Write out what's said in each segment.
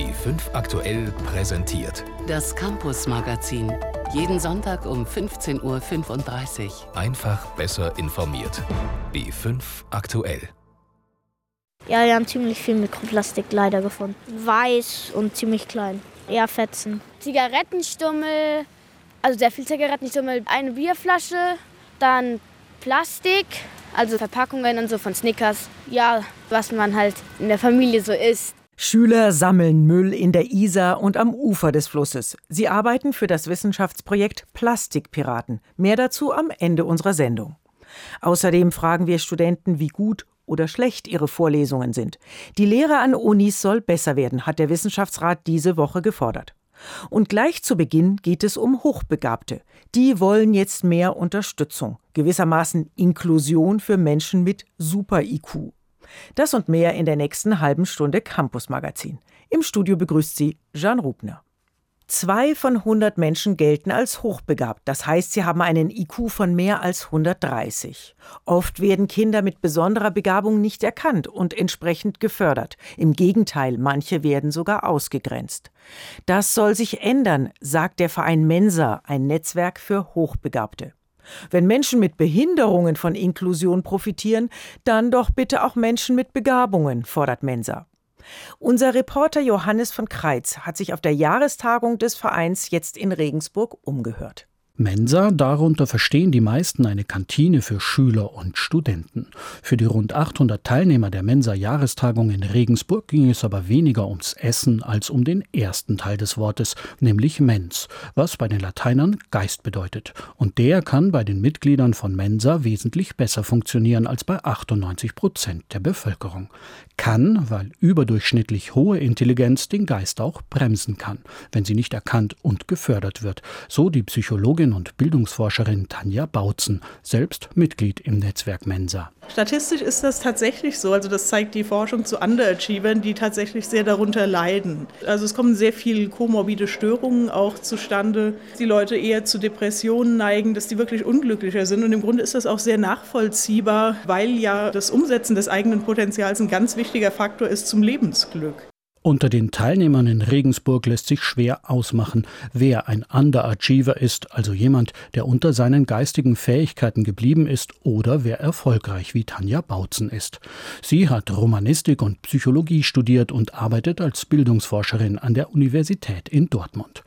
B5 aktuell präsentiert. Das Campus Magazin. Jeden Sonntag um 15.35 Uhr. Einfach besser informiert. B5 aktuell. Ja, wir haben ziemlich viel Mikroplastik leider gefunden. Weiß und ziemlich klein. Eher Fetzen. Zigarettenstummel, also sehr viel Zigarettenstummel, eine Bierflasche, dann Plastik, also Verpackungen und so von Snickers. Ja, was man halt in der Familie so isst. Schüler sammeln Müll in der Isar und am Ufer des Flusses. Sie arbeiten für das Wissenschaftsprojekt Plastikpiraten. Mehr dazu am Ende unserer Sendung. Außerdem fragen wir Studenten, wie gut oder schlecht ihre Vorlesungen sind. Die Lehre an Unis soll besser werden, hat der Wissenschaftsrat diese Woche gefordert. Und gleich zu Beginn geht es um Hochbegabte. Die wollen jetzt mehr Unterstützung, gewissermaßen Inklusion für Menschen mit Super-IQ. Das und mehr in der nächsten halben Stunde Campus Magazin. Im Studio begrüßt sie Jean Rubner. Zwei von 100 Menschen gelten als hochbegabt. Das heißt, sie haben einen IQ von mehr als 130. Oft werden Kinder mit besonderer Begabung nicht erkannt und entsprechend gefördert. Im Gegenteil, manche werden sogar ausgegrenzt. Das soll sich ändern, sagt der Verein Mensa, ein Netzwerk für Hochbegabte. Wenn Menschen mit Behinderungen von Inklusion profitieren, dann doch bitte auch Menschen mit Begabungen, fordert Mensa. Unser Reporter Johannes von Kreitz hat sich auf der Jahrestagung des Vereins jetzt in Regensburg umgehört. Mensa, darunter verstehen die meisten eine Kantine für Schüler und Studenten. Für die rund 800 Teilnehmer der Mensa-Jahrestagung in Regensburg ging es aber weniger ums Essen als um den ersten Teil des Wortes, nämlich Mens, was bei den Lateinern Geist bedeutet. Und der kann bei den Mitgliedern von Mensa wesentlich besser funktionieren als bei 98 Prozent der Bevölkerung. Kann, weil überdurchschnittlich hohe Intelligenz den Geist auch bremsen kann, wenn sie nicht erkannt und gefördert wird, so die Psychologin Psychologin und Bildungsforscherin Tanja Bautzen, selbst Mitglied im Netzwerk Mensa. Statistisch ist das tatsächlich so. Also das zeigt die Forschung zu Underachievern, die tatsächlich sehr darunter leiden. Also es kommen sehr viele komorbide Störungen auch zustande. Die Leute eher zu Depressionen neigen, dass die wirklich unglücklicher sind. Und im Grunde ist das auch sehr nachvollziehbar, weil ja das Umsetzen des eigenen Potenzials ein ganz wichtiger Faktor ist zum Lebensglück. Unter den Teilnehmern in Regensburg lässt sich schwer ausmachen, wer ein Underachiever ist, also jemand, der unter seinen geistigen Fähigkeiten geblieben ist, oder wer erfolgreich wie Tanja Bautzen ist. Sie hat Romanistik und Psychologie studiert und arbeitet als Bildungsforscherin an der Universität in Dortmund.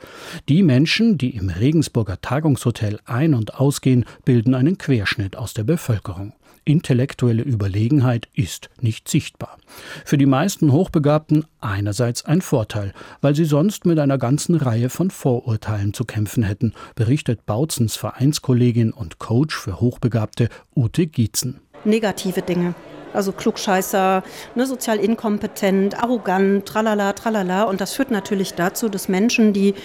Die Menschen, die im Regensburger Tagungshotel ein- und ausgehen, bilden einen Querschnitt aus der Bevölkerung. Intellektuelle Überlegenheit ist nicht sichtbar. Für die meisten Hochbegabten einerseits ein Vorteil, weil sie sonst mit einer ganzen Reihe von Vorurteilen zu kämpfen hätten, berichtet Bautzens Vereinskollegin und Coach für Hochbegabte Ute Gietzen. Negative Dinge. Also Klugscheißer, ne, sozial inkompetent, arrogant, tralala, tralala. Und das führt natürlich dazu, dass Menschen, die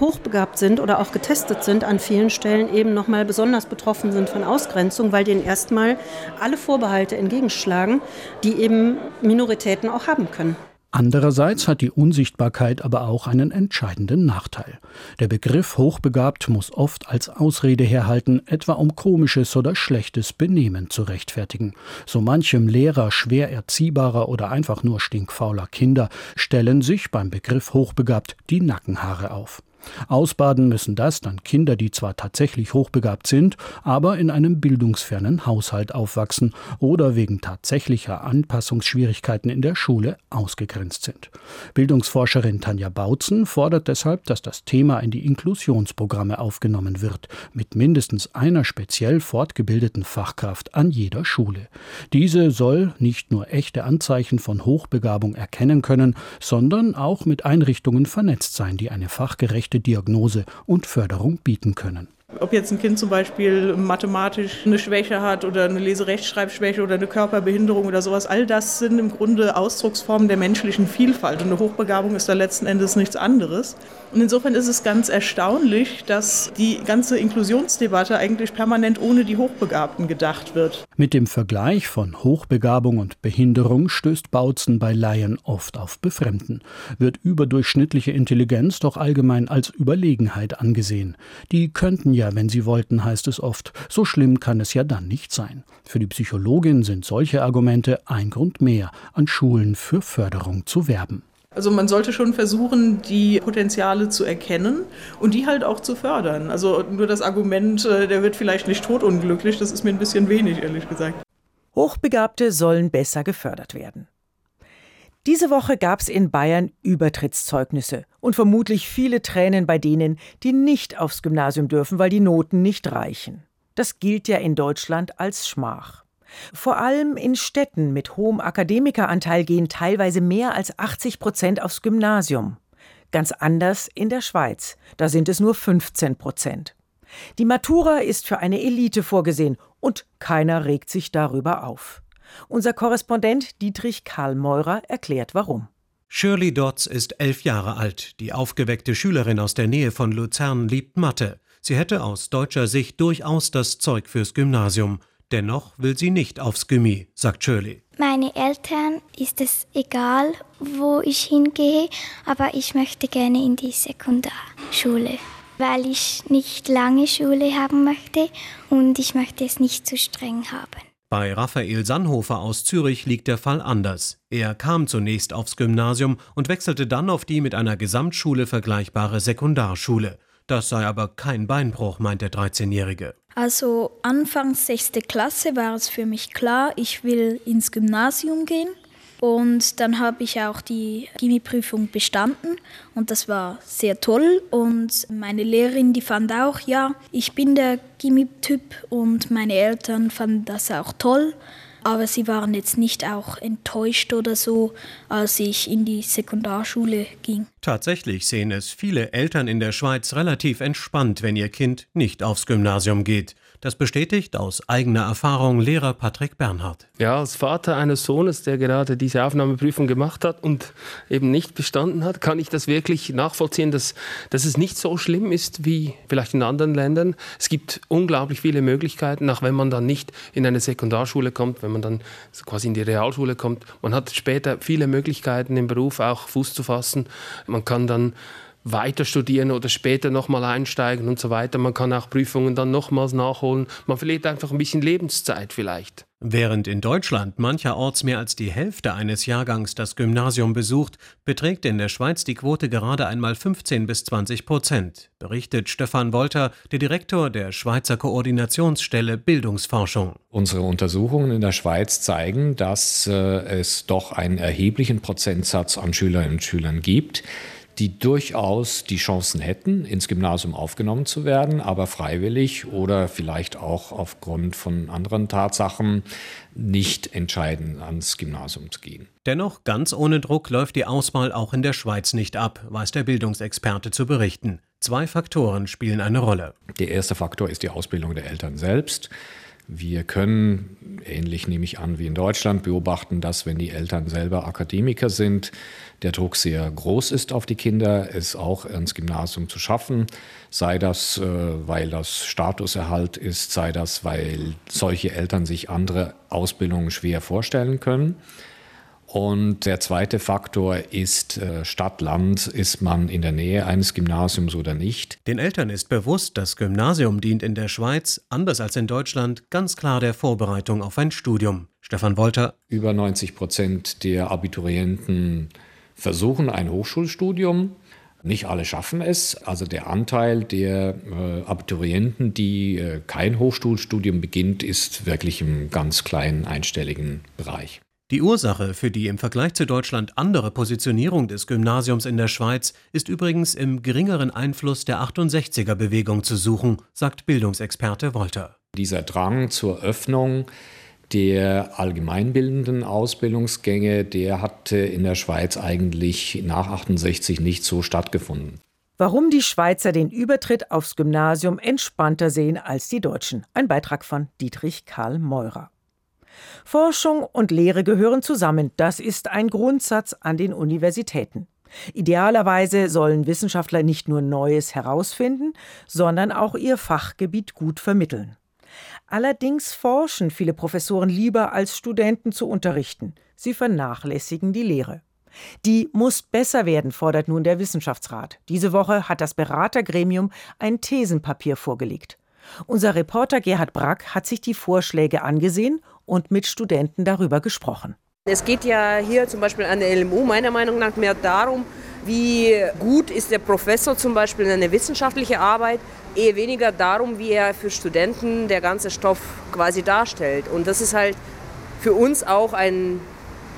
hochbegabt sind oder auch getestet sind, an vielen Stellen eben nochmal besonders betroffen sind von Ausgrenzung, weil denen erstmal alle Vorbehalte entgegenschlagen, die eben Minoritäten auch haben können. Andererseits hat die Unsichtbarkeit aber auch einen entscheidenden Nachteil. Der Begriff hochbegabt muss oft als Ausrede herhalten, etwa um komisches oder schlechtes Benehmen zu rechtfertigen. So manchem Lehrer schwer erziehbarer oder einfach nur stinkfauler Kinder stellen sich beim Begriff hochbegabt die Nackenhaare auf. Ausbaden müssen das dann Kinder, die zwar tatsächlich hochbegabt sind, aber in einem bildungsfernen Haushalt aufwachsen oder wegen tatsächlicher Anpassungsschwierigkeiten in der Schule ausgegrenzt sind. Bildungsforscherin Tanja Bautzen fordert deshalb, dass das Thema in die Inklusionsprogramme aufgenommen wird, mit mindestens einer speziell fortgebildeten Fachkraft an jeder Schule. Diese soll nicht nur echte Anzeichen von Hochbegabung erkennen können, sondern auch mit Einrichtungen vernetzt sein, die eine fachgerechte Diagnose und Förderung bieten können. Ob jetzt ein Kind zum Beispiel mathematisch eine Schwäche hat oder eine Leserechtschreibschwäche oder eine Körperbehinderung oder sowas, all das sind im Grunde Ausdrucksformen der menschlichen Vielfalt. Und eine Hochbegabung ist da letzten Endes nichts anderes. Und insofern ist es ganz erstaunlich, dass die ganze Inklusionsdebatte eigentlich permanent ohne die Hochbegabten gedacht wird. Mit dem Vergleich von Hochbegabung und Behinderung stößt Bautzen bei Laien oft auf Befremden. Wird überdurchschnittliche Intelligenz doch allgemein als Überlegenheit angesehen. Die könnten ja, wenn sie wollten, heißt es oft. So schlimm kann es ja dann nicht sein. Für die Psychologin sind solche Argumente ein Grund mehr, an Schulen für Förderung zu werben. Also man sollte schon versuchen, die Potenziale zu erkennen und die halt auch zu fördern. Also nur das Argument, äh, der wird vielleicht nicht totunglücklich, das ist mir ein bisschen wenig, ehrlich gesagt. Hochbegabte sollen besser gefördert werden. Diese Woche gab es in Bayern Übertrittszeugnisse und vermutlich viele Tränen bei denen, die nicht aufs Gymnasium dürfen, weil die Noten nicht reichen. Das gilt ja in Deutschland als Schmach. Vor allem in Städten mit hohem Akademikeranteil gehen teilweise mehr als 80 Prozent aufs Gymnasium. Ganz anders in der Schweiz. Da sind es nur 15 Prozent. Die Matura ist für eine Elite vorgesehen und keiner regt sich darüber auf. Unser Korrespondent Dietrich Karl Meurer erklärt warum. Shirley Dodds ist elf Jahre alt. Die aufgeweckte Schülerin aus der Nähe von Luzern liebt Mathe. Sie hätte aus deutscher Sicht durchaus das Zeug fürs Gymnasium. Dennoch will sie nicht aufs Gymi, sagt Shirley. Meine Eltern ist es egal, wo ich hingehe, aber ich möchte gerne in die Sekundarschule, weil ich nicht lange Schule haben möchte und ich möchte es nicht zu streng haben. Bei Raphael Sannhofer aus Zürich liegt der Fall anders. Er kam zunächst aufs Gymnasium und wechselte dann auf die mit einer Gesamtschule vergleichbare Sekundarschule. Das sei aber kein Beinbruch, meint der 13-Jährige. Also anfangs sechste Klasse war es für mich klar, ich will ins Gymnasium gehen. Und dann habe ich auch die Gimmi-Prüfung bestanden und das war sehr toll. Und meine Lehrerin, die fand auch, ja, ich bin der Gimmi-Typ und meine Eltern fanden das auch toll aber sie waren jetzt nicht auch enttäuscht oder so, als ich in die Sekundarschule ging. Tatsächlich sehen es viele Eltern in der Schweiz relativ entspannt, wenn ihr Kind nicht aufs Gymnasium geht. Das bestätigt aus eigener Erfahrung Lehrer Patrick Bernhard. Ja, als Vater eines Sohnes, der gerade diese Aufnahmeprüfung gemacht hat und eben nicht bestanden hat, kann ich das wirklich nachvollziehen, dass, dass es nicht so schlimm ist wie vielleicht in anderen Ländern. Es gibt unglaublich viele Möglichkeiten, auch wenn man dann nicht in eine Sekundarschule kommt, wenn man dann quasi in die Realschule kommt. Man hat später viele Möglichkeiten im Beruf auch Fuß zu fassen. Man kann dann weiter studieren oder später nochmal einsteigen und so weiter. Man kann auch Prüfungen dann nochmals nachholen. Man verliert einfach ein bisschen Lebenszeit vielleicht. Während in Deutschland mancherorts mehr als die Hälfte eines Jahrgangs das Gymnasium besucht, beträgt in der Schweiz die Quote gerade einmal 15 bis 20 Prozent, berichtet Stefan Wolter, der Direktor der Schweizer Koordinationsstelle Bildungsforschung. Unsere Untersuchungen in der Schweiz zeigen, dass äh, es doch einen erheblichen Prozentsatz an Schülerinnen und Schülern gibt, die durchaus die Chancen hätten, ins Gymnasium aufgenommen zu werden, aber freiwillig oder vielleicht auch aufgrund von anderen Tatsachen nicht entscheiden, ans Gymnasium zu gehen. Dennoch, ganz ohne Druck läuft die Auswahl auch in der Schweiz nicht ab, weiß der Bildungsexperte zu berichten. Zwei Faktoren spielen eine Rolle. Der erste Faktor ist die Ausbildung der Eltern selbst. Wir können, ähnlich nehme ich an wie in Deutschland, beobachten, dass wenn die Eltern selber Akademiker sind, der Druck sehr groß ist auf die Kinder, es auch ins Gymnasium zu schaffen, sei das, äh, weil das Statuserhalt ist, sei das, weil solche Eltern sich andere Ausbildungen schwer vorstellen können. Und der zweite Faktor ist äh, Stadt, Land, ist man in der Nähe eines Gymnasiums oder nicht. Den Eltern ist bewusst, das Gymnasium dient in der Schweiz, anders als in Deutschland, ganz klar der Vorbereitung auf ein Studium. Stefan Wolter. Über 90 Prozent der Abiturienten versuchen ein Hochschulstudium. Nicht alle schaffen es. Also der Anteil der äh, Abiturienten, die äh, kein Hochschulstudium beginnt, ist wirklich im ganz kleinen einstelligen Bereich. Die Ursache für die im Vergleich zu Deutschland andere Positionierung des Gymnasiums in der Schweiz ist übrigens im geringeren Einfluss der 68er-Bewegung zu suchen, sagt Bildungsexperte Wolter. Dieser Drang zur Öffnung der allgemeinbildenden Ausbildungsgänge, der hatte in der Schweiz eigentlich nach 68 nicht so stattgefunden. Warum die Schweizer den Übertritt aufs Gymnasium entspannter sehen als die Deutschen. Ein Beitrag von Dietrich Karl Meurer. Forschung und Lehre gehören zusammen. Das ist ein Grundsatz an den Universitäten. Idealerweise sollen Wissenschaftler nicht nur Neues herausfinden, sondern auch ihr Fachgebiet gut vermitteln. Allerdings forschen viele Professoren lieber, als Studenten zu unterrichten. Sie vernachlässigen die Lehre. Die muss besser werden, fordert nun der Wissenschaftsrat. Diese Woche hat das Beratergremium ein Thesenpapier vorgelegt. Unser Reporter Gerhard Brack hat sich die Vorschläge angesehen und mit Studenten darüber gesprochen. Es geht ja hier zum Beispiel an der LMU meiner Meinung nach mehr darum, wie gut ist der Professor zum Beispiel in eine wissenschaftliche Arbeit, eher weniger darum, wie er für Studenten der ganze Stoff quasi darstellt. Und das ist halt für uns auch ein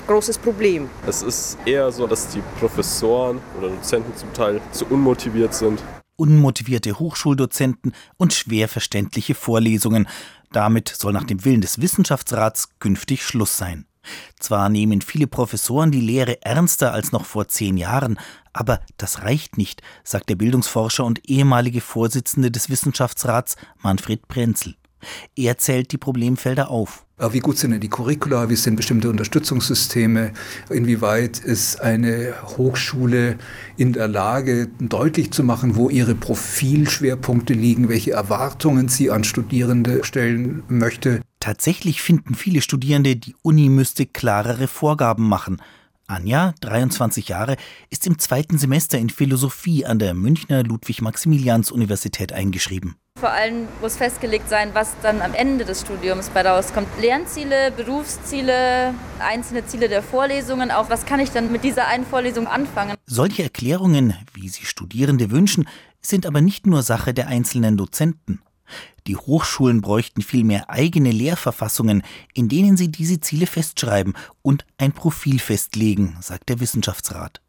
großes Problem. Es ist eher so, dass die Professoren oder Dozenten zum Teil zu unmotiviert sind. Unmotivierte Hochschuldozenten und schwer verständliche Vorlesungen. Damit soll nach dem Willen des Wissenschaftsrats künftig Schluss sein. Zwar nehmen viele Professoren die Lehre ernster als noch vor zehn Jahren, aber das reicht nicht, sagt der Bildungsforscher und ehemalige Vorsitzende des Wissenschaftsrats Manfred Prenzel. Er zählt die Problemfelder auf. Wie gut sind denn die Curricula? Wie sind bestimmte Unterstützungssysteme? Inwieweit ist eine Hochschule in der Lage, deutlich zu machen, wo ihre Profilschwerpunkte liegen, welche Erwartungen sie an Studierende stellen möchte? Tatsächlich finden viele Studierende, die Uni müsste klarere Vorgaben machen. Anja, 23 Jahre, ist im zweiten Semester in Philosophie an der Münchner Ludwig-Maximilians-Universität eingeschrieben. Vor allem muss festgelegt sein, was dann am Ende des Studiums bei rauskommt. Lernziele, Berufsziele, einzelne Ziele der Vorlesungen, auch was kann ich dann mit dieser einen Vorlesung anfangen. Solche Erklärungen, wie sie Studierende wünschen, sind aber nicht nur Sache der einzelnen Dozenten. Die Hochschulen bräuchten vielmehr eigene Lehrverfassungen, in denen sie diese Ziele festschreiben und ein Profil festlegen, sagt der Wissenschaftsrat.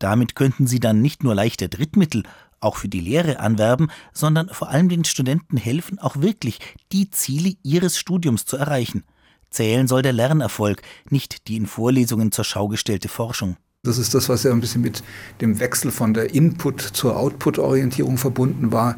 Damit könnten sie dann nicht nur leichter Drittmittel, auch für die Lehre anwerben, sondern vor allem den Studenten helfen, auch wirklich die Ziele ihres Studiums zu erreichen. Zählen soll der Lernerfolg, nicht die in Vorlesungen zur Schau gestellte Forschung. Das ist das, was ja ein bisschen mit dem Wechsel von der Input zur Output-Orientierung verbunden war,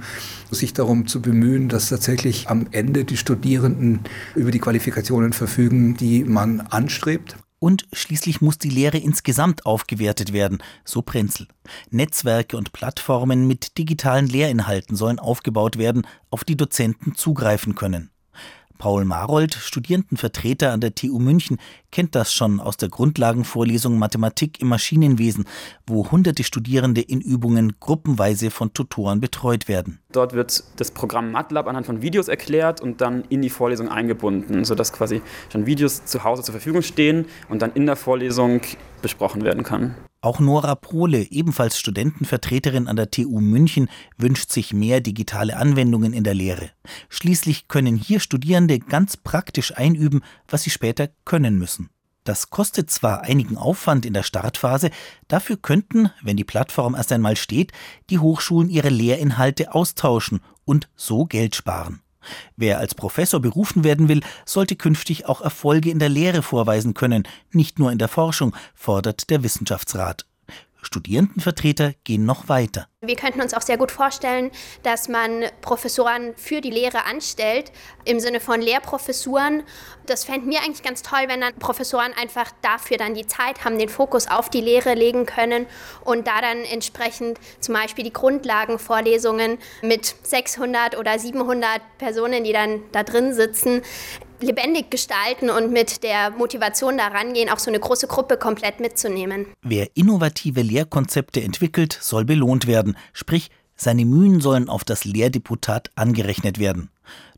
sich darum zu bemühen, dass tatsächlich am Ende die Studierenden über die Qualifikationen verfügen, die man anstrebt. Und schließlich muss die Lehre insgesamt aufgewertet werden, so Prenzel. Netzwerke und Plattformen mit digitalen Lehrinhalten sollen aufgebaut werden, auf die Dozenten zugreifen können. Paul Marold, Studierendenvertreter an der TU München, kennt das schon aus der Grundlagenvorlesung Mathematik im Maschinenwesen, wo hunderte Studierende in Übungen gruppenweise von Tutoren betreut werden. Dort wird das Programm MATLAB anhand von Videos erklärt und dann in die Vorlesung eingebunden, sodass quasi schon Videos zu Hause zur Verfügung stehen und dann in der Vorlesung besprochen werden kann. Auch Nora Prohle, ebenfalls Studentenvertreterin an der TU München, wünscht sich mehr digitale Anwendungen in der Lehre. Schließlich können hier Studierende ganz praktisch einüben, was sie später können müssen. Das kostet zwar einigen Aufwand in der Startphase, dafür könnten, wenn die Plattform erst einmal steht, die Hochschulen ihre Lehrinhalte austauschen und so Geld sparen. Wer als Professor berufen werden will, sollte künftig auch Erfolge in der Lehre vorweisen können, nicht nur in der Forschung, fordert der Wissenschaftsrat. Studierendenvertreter gehen noch weiter. Wir könnten uns auch sehr gut vorstellen, dass man Professoren für die Lehre anstellt, im Sinne von Lehrprofessuren. Das fände mir eigentlich ganz toll, wenn dann Professoren einfach dafür dann die Zeit haben, den Fokus auf die Lehre legen können und da dann entsprechend zum Beispiel die Grundlagenvorlesungen mit 600 oder 700 Personen, die dann da drin sitzen, lebendig gestalten und mit der Motivation da rangehen, auch so eine große Gruppe komplett mitzunehmen. Wer innovative Lehrkonzepte entwickelt, soll belohnt werden, sprich, seine Mühen sollen auf das Lehrdeputat angerechnet werden.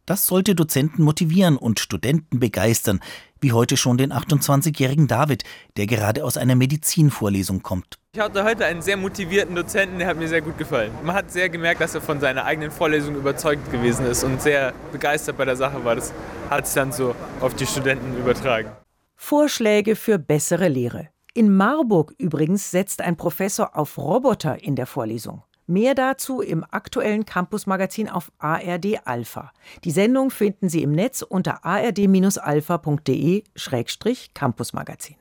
Das sollte Dozenten motivieren und Studenten begeistern, wie heute schon den 28-jährigen David, der gerade aus einer Medizinvorlesung kommt. Ich hatte heute einen sehr motivierten Dozenten, der hat mir sehr gut gefallen. Man hat sehr gemerkt, dass er von seiner eigenen Vorlesung überzeugt gewesen ist und sehr begeistert bei der Sache war. Das hat sich dann so auf die Studenten übertragen. Vorschläge für bessere Lehre. In Marburg übrigens setzt ein Professor auf Roboter in der Vorlesung. Mehr dazu im aktuellen Campus-Magazin auf ARD Alpha. Die Sendung finden Sie im Netz unter ard-alpha.de-campusmagazin.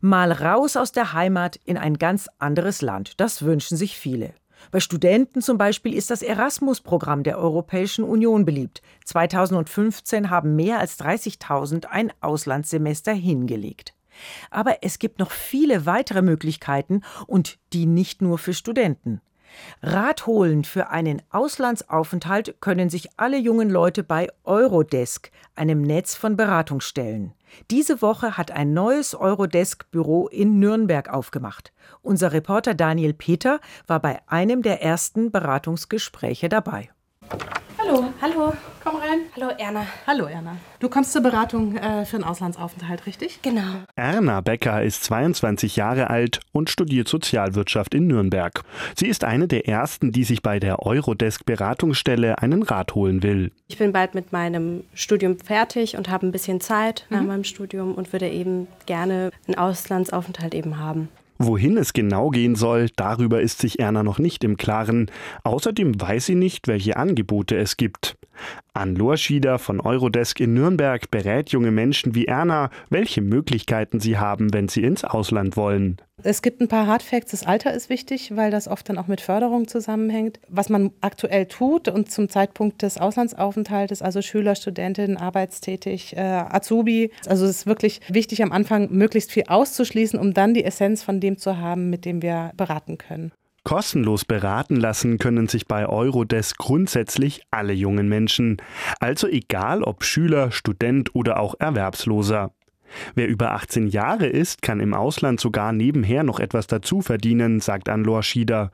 Mal raus aus der Heimat in ein ganz anderes Land. Das wünschen sich viele. Bei Studenten zum Beispiel ist das Erasmus-Programm der Europäischen Union beliebt. 2015 haben mehr als 30.000 ein Auslandssemester hingelegt. Aber es gibt noch viele weitere Möglichkeiten und die nicht nur für Studenten. Rat holen für einen Auslandsaufenthalt können sich alle jungen Leute bei Eurodesk, einem Netz von Beratungsstellen. Diese Woche hat ein neues Eurodesk-Büro in Nürnberg aufgemacht. Unser Reporter Daniel Peter war bei einem der ersten Beratungsgespräche dabei. Hallo, hallo. Komm rein. Hallo Erna. Hallo Erna. Du kommst zur Beratung äh, für einen Auslandsaufenthalt, richtig? Genau. Erna Becker ist 22 Jahre alt und studiert Sozialwirtschaft in Nürnberg. Sie ist eine der ersten, die sich bei der Eurodesk Beratungsstelle einen Rat holen will. Ich bin bald mit meinem Studium fertig und habe ein bisschen Zeit nach mhm. meinem Studium und würde eben gerne einen Auslandsaufenthalt eben haben. Wohin es genau gehen soll, darüber ist sich Erna noch nicht im Klaren. Außerdem weiß sie nicht, welche Angebote es gibt. Ann Lorschieder von Eurodesk in Nürnberg berät junge Menschen wie Erna, welche Möglichkeiten sie haben, wenn sie ins Ausland wollen. Es gibt ein paar Hardfacts. Das Alter ist wichtig, weil das oft dann auch mit Förderung zusammenhängt. Was man aktuell tut und zum Zeitpunkt des Auslandsaufenthaltes, also Schüler, Studentin, arbeitstätig, äh, Azubi. Also es ist wirklich wichtig, am Anfang möglichst viel auszuschließen, um dann die Essenz von dem zu haben, mit dem wir beraten können. Kostenlos beraten lassen können sich bei Eurodesk grundsätzlich alle jungen Menschen. Also egal ob Schüler, Student oder auch Erwerbsloser. Wer über 18 Jahre ist, kann im Ausland sogar nebenher noch etwas dazu verdienen, sagt Anlor Schieder.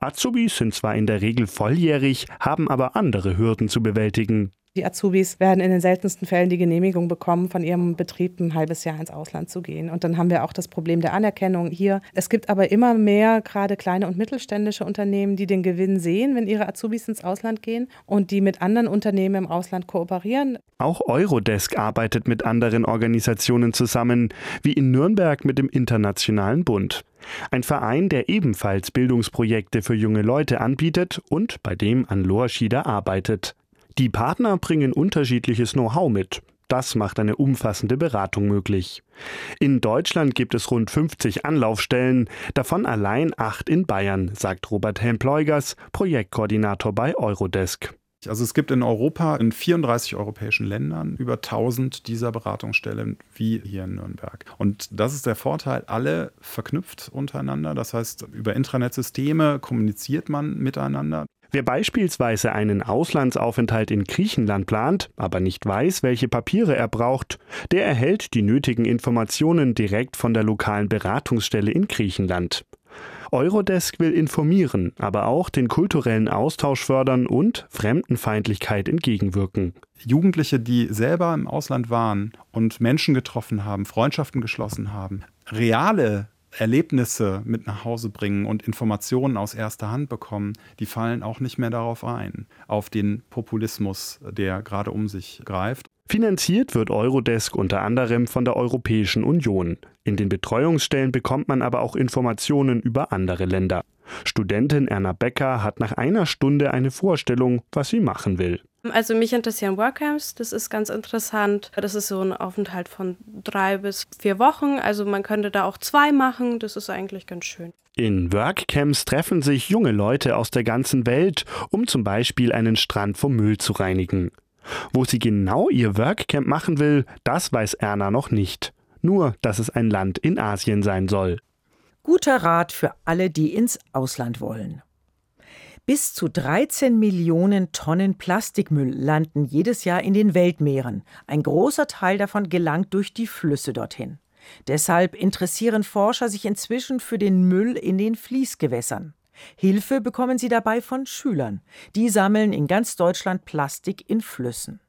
Azubis sind zwar in der Regel volljährig, haben aber andere Hürden zu bewältigen. Die Azubis werden in den seltensten Fällen die Genehmigung bekommen, von ihrem Betrieb ein halbes Jahr ins Ausland zu gehen. Und dann haben wir auch das Problem der Anerkennung hier. Es gibt aber immer mehr gerade kleine und mittelständische Unternehmen, die den Gewinn sehen, wenn ihre Azubis ins Ausland gehen und die mit anderen Unternehmen im Ausland kooperieren. Auch Eurodesk arbeitet mit anderen Organisationen zusammen, wie in Nürnberg mit dem Internationalen Bund. Ein Verein, der ebenfalls Bildungsprojekte für junge Leute anbietet und bei dem an Loaschida arbeitet. Die Partner bringen unterschiedliches Know-how mit. Das macht eine umfassende Beratung möglich. In Deutschland gibt es rund 50 Anlaufstellen, davon allein acht in Bayern, sagt Robert Helm-Pleugers, Projektkoordinator bei Eurodesk. Also es gibt in Europa, in 34 europäischen Ländern, über 1000 dieser Beratungsstellen wie hier in Nürnberg. Und das ist der Vorteil, alle verknüpft untereinander. Das heißt, über Intranet-Systeme kommuniziert man miteinander. Wer beispielsweise einen Auslandsaufenthalt in Griechenland plant, aber nicht weiß, welche Papiere er braucht, der erhält die nötigen Informationen direkt von der lokalen Beratungsstelle in Griechenland. Eurodesk will informieren, aber auch den kulturellen Austausch fördern und Fremdenfeindlichkeit entgegenwirken. Jugendliche, die selber im Ausland waren und Menschen getroffen haben, Freundschaften geschlossen haben, reale Erlebnisse mit nach Hause bringen und Informationen aus erster Hand bekommen, die fallen auch nicht mehr darauf ein, auf den Populismus, der gerade um sich greift. Finanziert wird Eurodesk unter anderem von der Europäischen Union. In den Betreuungsstellen bekommt man aber auch Informationen über andere Länder. Studentin Erna Becker hat nach einer Stunde eine Vorstellung, was sie machen will. Also mich interessieren Workcamps, das ist ganz interessant. Das ist so ein Aufenthalt von drei bis vier Wochen. Also man könnte da auch zwei machen, das ist eigentlich ganz schön. In Workcamps treffen sich junge Leute aus der ganzen Welt, um zum Beispiel einen Strand vom Müll zu reinigen. Wo sie genau ihr Workcamp machen will, das weiß Erna noch nicht. Nur, dass es ein Land in Asien sein soll. Guter Rat für alle, die ins Ausland wollen. Bis zu 13 Millionen Tonnen Plastikmüll landen jedes Jahr in den Weltmeeren. Ein großer Teil davon gelangt durch die Flüsse dorthin. Deshalb interessieren Forscher sich inzwischen für den Müll in den Fließgewässern. Hilfe bekommen sie dabei von Schülern. Die sammeln in ganz Deutschland Plastik in Flüssen.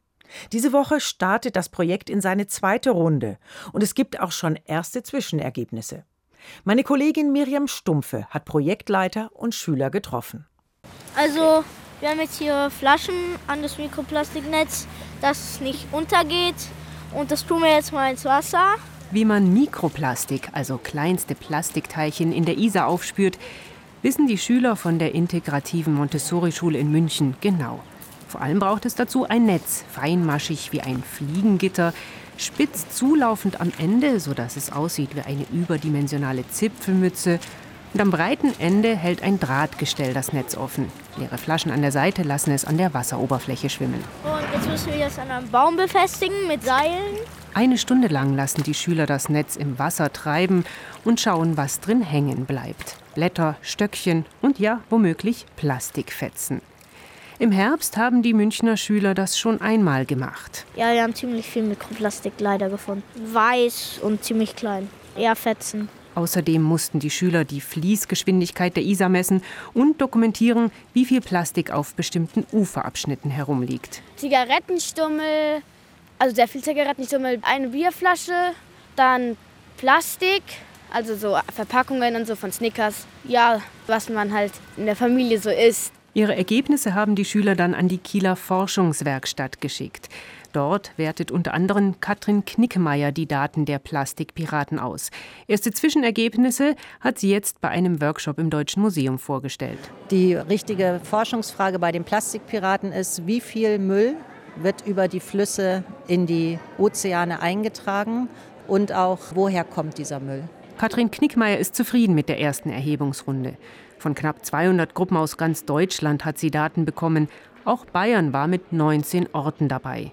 Diese Woche startet das Projekt in seine zweite Runde und es gibt auch schon erste Zwischenergebnisse. Meine Kollegin Miriam Stumpfe hat Projektleiter und Schüler getroffen. Also, wir haben jetzt hier Flaschen an das Mikroplastiknetz, dass es nicht untergeht. Und das tun wir jetzt mal ins Wasser. Wie man Mikroplastik, also kleinste Plastikteilchen, in der Isar aufspürt, wissen die Schüler von der integrativen Montessori-Schule in München genau. Vor allem braucht es dazu ein Netz, feinmaschig wie ein Fliegengitter, spitz zulaufend am Ende, sodass es aussieht wie eine überdimensionale Zipfelmütze und am breiten Ende hält ein Drahtgestell das Netz offen. Leere Flaschen an der Seite lassen es an der Wasseroberfläche schwimmen. Und jetzt müssen wir das an einem Baum befestigen mit Seilen. Eine Stunde lang lassen die Schüler das Netz im Wasser treiben und schauen, was drin hängen bleibt. Blätter, Stöckchen und ja, womöglich Plastikfetzen. Im Herbst haben die Münchner Schüler das schon einmal gemacht. Ja, wir haben ziemlich viel Mikroplastik leider gefunden. Weiß und ziemlich klein. Eher Fetzen. Außerdem mussten die Schüler die Fließgeschwindigkeit der Isar messen und dokumentieren, wie viel Plastik auf bestimmten Uferabschnitten herumliegt. Zigarettenstummel, also sehr viel Zigarettenstummel, eine Bierflasche, dann Plastik, also so Verpackungen und so von Snickers. Ja, was man halt in der Familie so isst. Ihre Ergebnisse haben die Schüler dann an die Kieler Forschungswerkstatt geschickt. Dort wertet unter anderem Katrin Knickemeyer die Daten der Plastikpiraten aus. Erste Zwischenergebnisse hat sie jetzt bei einem Workshop im Deutschen Museum vorgestellt. Die richtige Forschungsfrage bei den Plastikpiraten ist, wie viel Müll wird über die Flüsse in die Ozeane eingetragen und auch woher kommt dieser Müll. Katrin Knickmeier ist zufrieden mit der ersten Erhebungsrunde. Von knapp 200 Gruppen aus ganz Deutschland hat sie Daten bekommen. Auch Bayern war mit 19 Orten dabei.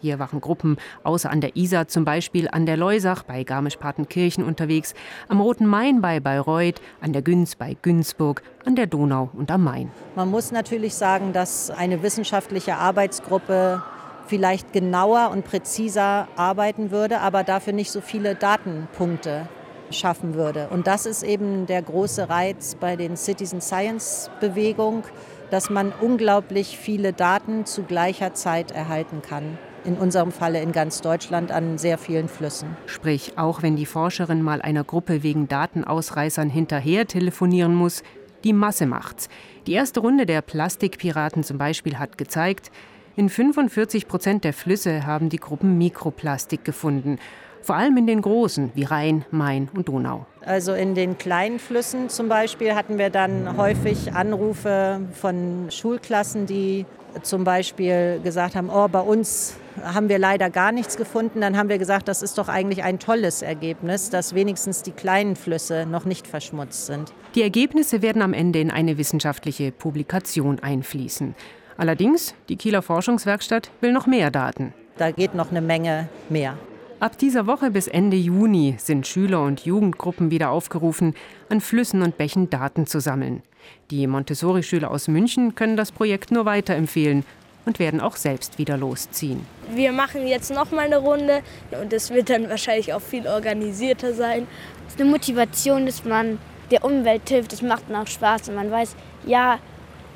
Hier waren Gruppen außer an der Isar zum Beispiel an der Leusach bei Garmisch-Partenkirchen unterwegs, am Roten Main bei Bayreuth, an der Günz bei Günzburg, an der Donau und am Main. Man muss natürlich sagen, dass eine wissenschaftliche Arbeitsgruppe vielleicht genauer und präziser arbeiten würde, aber dafür nicht so viele Datenpunkte schaffen würde. Und das ist eben der große Reiz bei den Citizen Science Bewegung, dass man unglaublich viele Daten zu gleicher Zeit erhalten kann. In unserem Falle in ganz Deutschland an sehr vielen Flüssen. Sprich, auch wenn die Forscherin mal einer Gruppe wegen Datenausreißern hinterher telefonieren muss, die Masse macht's. Die erste Runde der Plastikpiraten zum Beispiel hat gezeigt, in 45 Prozent der Flüsse haben die Gruppen Mikroplastik gefunden. Vor allem in den großen wie Rhein, Main und Donau. Also in den kleinen Flüssen zum Beispiel hatten wir dann häufig Anrufe von Schulklassen, die zum Beispiel gesagt haben, oh, bei uns haben wir leider gar nichts gefunden. Dann haben wir gesagt, das ist doch eigentlich ein tolles Ergebnis, dass wenigstens die kleinen Flüsse noch nicht verschmutzt sind. Die Ergebnisse werden am Ende in eine wissenschaftliche Publikation einfließen. Allerdings, die Kieler Forschungswerkstatt will noch mehr Daten. Da geht noch eine Menge mehr. Ab dieser Woche bis Ende Juni sind Schüler und Jugendgruppen wieder aufgerufen, an Flüssen und Bächen Daten zu sammeln. Die Montessori-Schüler aus München können das Projekt nur weiterempfehlen und werden auch selbst wieder losziehen. Wir machen jetzt noch mal eine Runde und es wird dann wahrscheinlich auch viel organisierter sein. Es ist eine Motivation, dass man der Umwelt hilft. Es macht dann auch Spaß und man weiß, ja,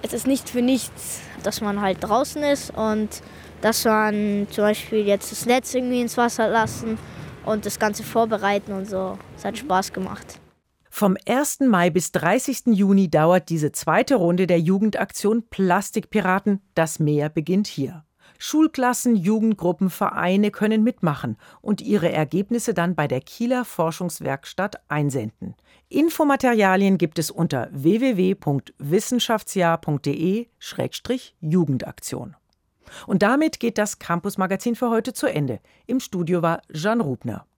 es ist nicht für nichts, dass man halt draußen ist und dass man zum Beispiel jetzt das Netz irgendwie ins Wasser lassen und das Ganze vorbereiten und so. Es hat Spaß gemacht. Vom 1. Mai bis 30. Juni dauert diese zweite Runde der Jugendaktion Plastikpiraten. Das Meer beginnt hier. Schulklassen, Jugendgruppen, Vereine können mitmachen und ihre Ergebnisse dann bei der Kieler Forschungswerkstatt einsenden. Infomaterialien gibt es unter www.wissenschaftsjahr.de-jugendaktion. Und damit geht das Campus Magazin für heute zu Ende. Im Studio war Jean Rubner.